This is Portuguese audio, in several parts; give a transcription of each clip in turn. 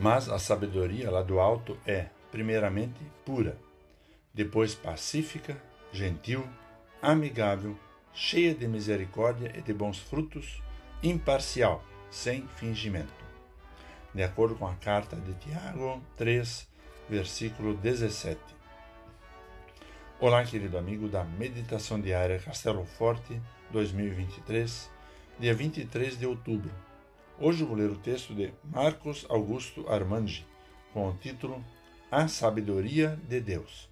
Mas a sabedoria lá do alto é, primeiramente, pura, depois pacífica, gentil, amigável, cheia de misericórdia e de bons frutos, imparcial, sem fingimento. De acordo com a carta de Tiago 3, versículo 17. Olá, querido amigo da Meditação Diária Castelo Forte 2023, dia 23 de outubro. Hoje vou ler o texto de Marcos Augusto Armangi, com o título A Sabedoria de Deus.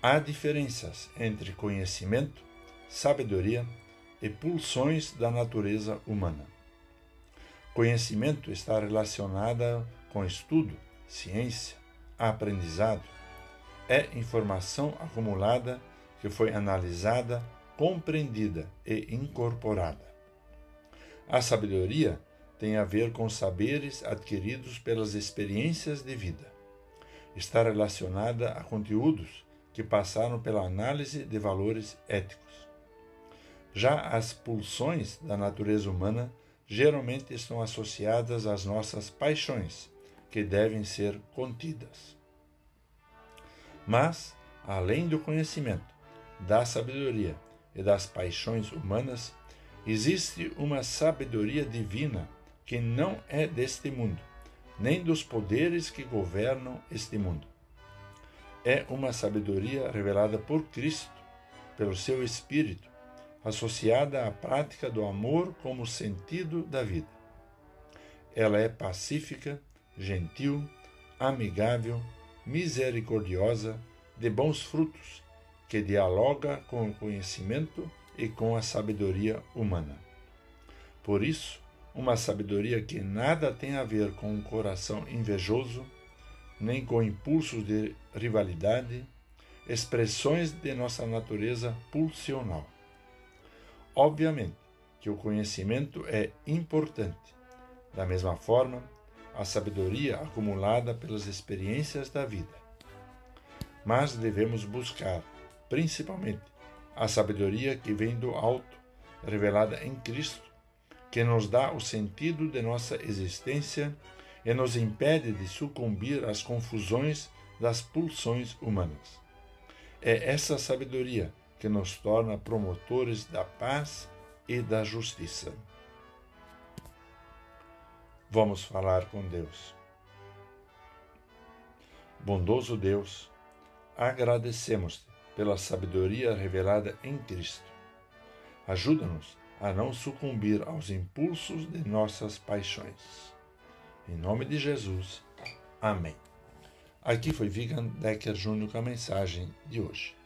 Há diferenças entre conhecimento, sabedoria e pulsões da natureza humana. Conhecimento está relacionado com estudo, ciência, aprendizado. É informação acumulada que foi analisada, compreendida e incorporada. A sabedoria tem a ver com saberes adquiridos pelas experiências de vida. Está relacionada a conteúdos que passaram pela análise de valores éticos. Já as pulsões da natureza humana geralmente estão associadas às nossas paixões, que devem ser contidas. Mas, além do conhecimento, da sabedoria e das paixões humanas, Existe uma sabedoria divina que não é deste mundo, nem dos poderes que governam este mundo. É uma sabedoria revelada por Cristo, pelo seu Espírito, associada à prática do amor como sentido da vida. Ela é pacífica, gentil, amigável, misericordiosa, de bons frutos, que dialoga com o conhecimento e com a sabedoria humana. Por isso, uma sabedoria que nada tem a ver com um coração invejoso, nem com impulsos de rivalidade, expressões de nossa natureza pulsional. Obviamente que o conhecimento é importante. Da mesma forma, a sabedoria acumulada pelas experiências da vida. Mas devemos buscar, principalmente, a sabedoria que vem do alto, revelada em Cristo, que nos dá o sentido de nossa existência e nos impede de sucumbir às confusões das pulsões humanas. É essa sabedoria que nos torna promotores da paz e da justiça. Vamos falar com Deus. Bondoso Deus, agradecemos-te pela sabedoria revelada em Cristo. Ajuda-nos a não sucumbir aos impulsos de nossas paixões. Em nome de Jesus. Amém. Aqui foi Vigan Decker Júnior com a mensagem de hoje.